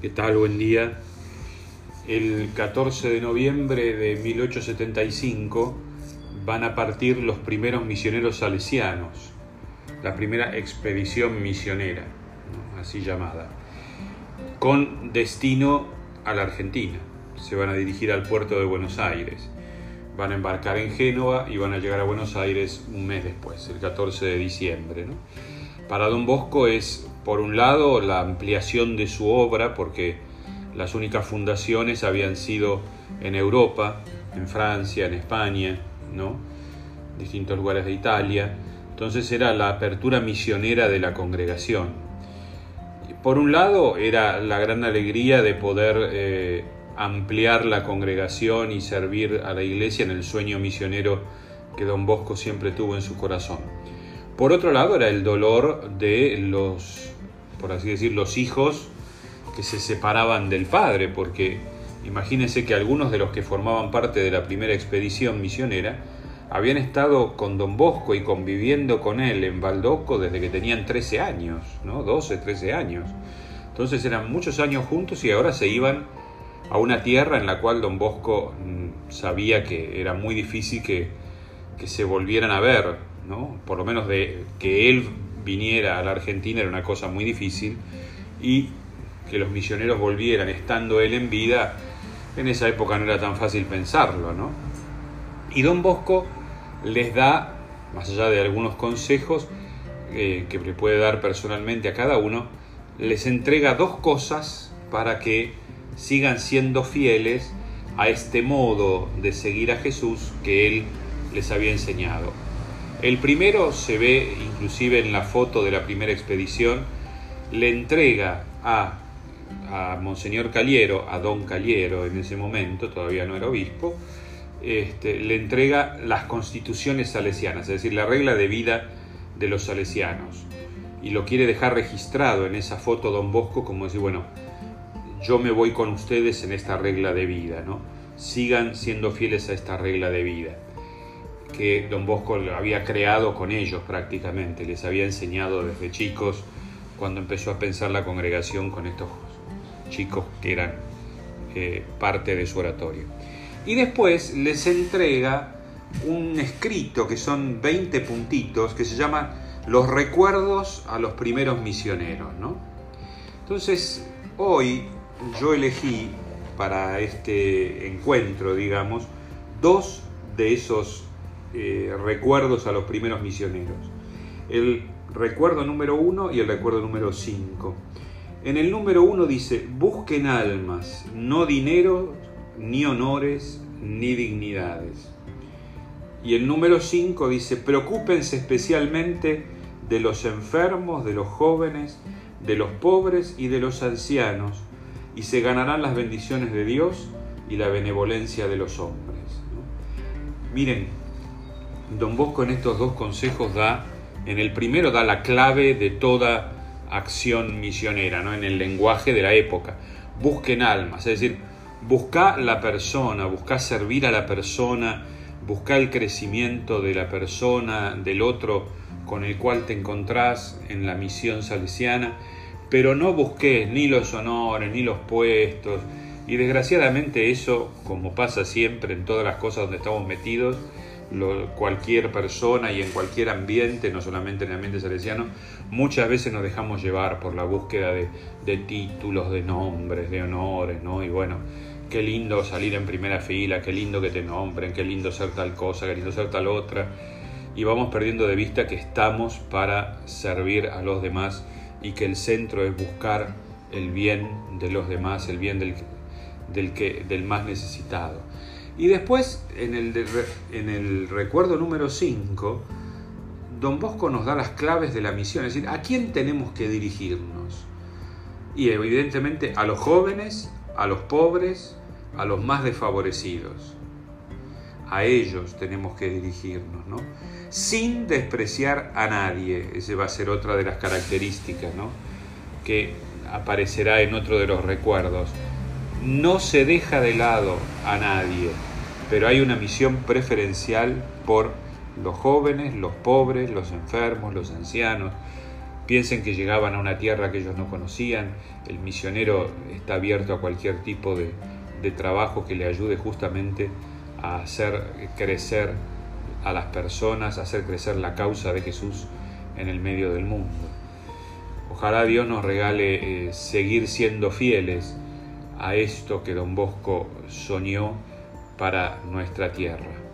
¿Qué tal? Buen día. El 14 de noviembre de 1875 van a partir los primeros misioneros salesianos, la primera expedición misionera, así llamada, con destino a la Argentina. Se van a dirigir al puerto de Buenos Aires. Van a embarcar en Génova y van a llegar a Buenos Aires un mes después, el 14 de diciembre. Para don Bosco es por un lado, la ampliación de su obra, porque las únicas fundaciones habían sido en Europa, en Francia, en España, ¿no? distintos lugares de Italia. Entonces era la apertura misionera de la congregación. Por un lado era la gran alegría de poder eh, ampliar la congregación y servir a la iglesia en el sueño misionero que don Bosco siempre tuvo en su corazón. Por otro lado era el dolor de los por así decir, los hijos que se separaban del padre, porque imagínense que algunos de los que formaban parte de la primera expedición misionera habían estado con don Bosco y conviviendo con él en Baldoco desde que tenían 13 años, ¿no? 12, 13 años. Entonces eran muchos años juntos y ahora se iban a una tierra en la cual don Bosco mm, sabía que era muy difícil que, que se volvieran a ver, Por lo menos de que él viniera a la Argentina era una cosa muy difícil y que los misioneros volvieran estando él en vida, en esa época no era tan fácil pensarlo, ¿no? Y don Bosco les da, más allá de algunos consejos eh, que le puede dar personalmente a cada uno, les entrega dos cosas para que sigan siendo fieles a este modo de seguir a Jesús que él les había enseñado. El primero se ve inclusive en la foto de la primera expedición, le entrega a, Monseñor Caliero, a Don Caliero en ese momento, todavía no era obispo, este, le entrega las constituciones salesianas, es decir, la regla de vida de los salesianos. Y lo quiere dejar registrado en esa foto Don Bosco como decir, bueno, yo me voy con ustedes en esta regla de vida, ¿no? Sigan siendo fieles a esta regla de vida que don Bosco había creado con ellos prácticamente, les había enseñado desde chicos cuando empezó a pensar la congregación con estos chicos que eran eh, parte de su oratorio. Y después les entrega un escrito que son 20 puntitos que se llama Los recuerdos a los primeros misioneros. ¿no? Entonces, hoy yo elegí para este encuentro, digamos, dos de esos eh, recuerdos a los primeros misioneros. El recuerdo número uno y el recuerdo número cinco. En el número uno dice, busquen almas, no dinero, ni honores, ni dignidades. Y el número cinco dice, preocúpense especialmente de los enfermos, de los jóvenes, de los pobres y de los ancianos, y se ganarán las bendiciones de Dios y la benevolencia de los hombres. Miren, Don Bosco en estos dos consejos da, en el primero da la clave de toda acción misionera, ¿no? en el lenguaje de la época. Busquen almas, es decir, busca la persona, busca servir a la persona, busca el crecimiento de la persona, del otro con el cual te encontrás en la misión salesiana, pero no busques ni los honores, ni los puestos, y desgraciadamente eso, como pasa siempre en todas las cosas donde estamos metidos, cualquier persona y en cualquier ambiente, no solamente en el ambiente salesiano, muchas veces nos dejamos llevar por la búsqueda de, títulos, de nombres, de honores, ¿no? Y bueno, qué lindo salir en primera fila, qué lindo que te nombren, qué lindo ser tal cosa, qué lindo ser tal otra. Y vamos perdiendo de vista que estamos para servir a los demás y que el centro es buscar el bien de los demás, el bien del, del, que, del más necesitado. Y después, en el, recuerdo número 5, don Bosco nos da las claves de la misión, es decir, ¿a quién tenemos que dirigirnos? Y evidentemente a los jóvenes, a los pobres, a los más desfavorecidos. A ellos tenemos que dirigirnos, ¿no? Sin despreciar a nadie. Esa va a ser otra de las características, ¿no? Que aparecerá en otro de los recuerdos. No se deja de lado a nadie pero hay una misión preferencial por los jóvenes, los pobres, los enfermos, los ancianos, piensen que llegaban a una tierra que ellos no conocían. El misionero está abierto a cualquier tipo de, trabajo que le ayude justamente a hacer crecer a las personas, a hacer crecer la causa de Jesús en el medio del mundo. Ojalá Dios nos regale eh, seguir siendo fieles a esto que don Bosco soñó para nuestra tierra.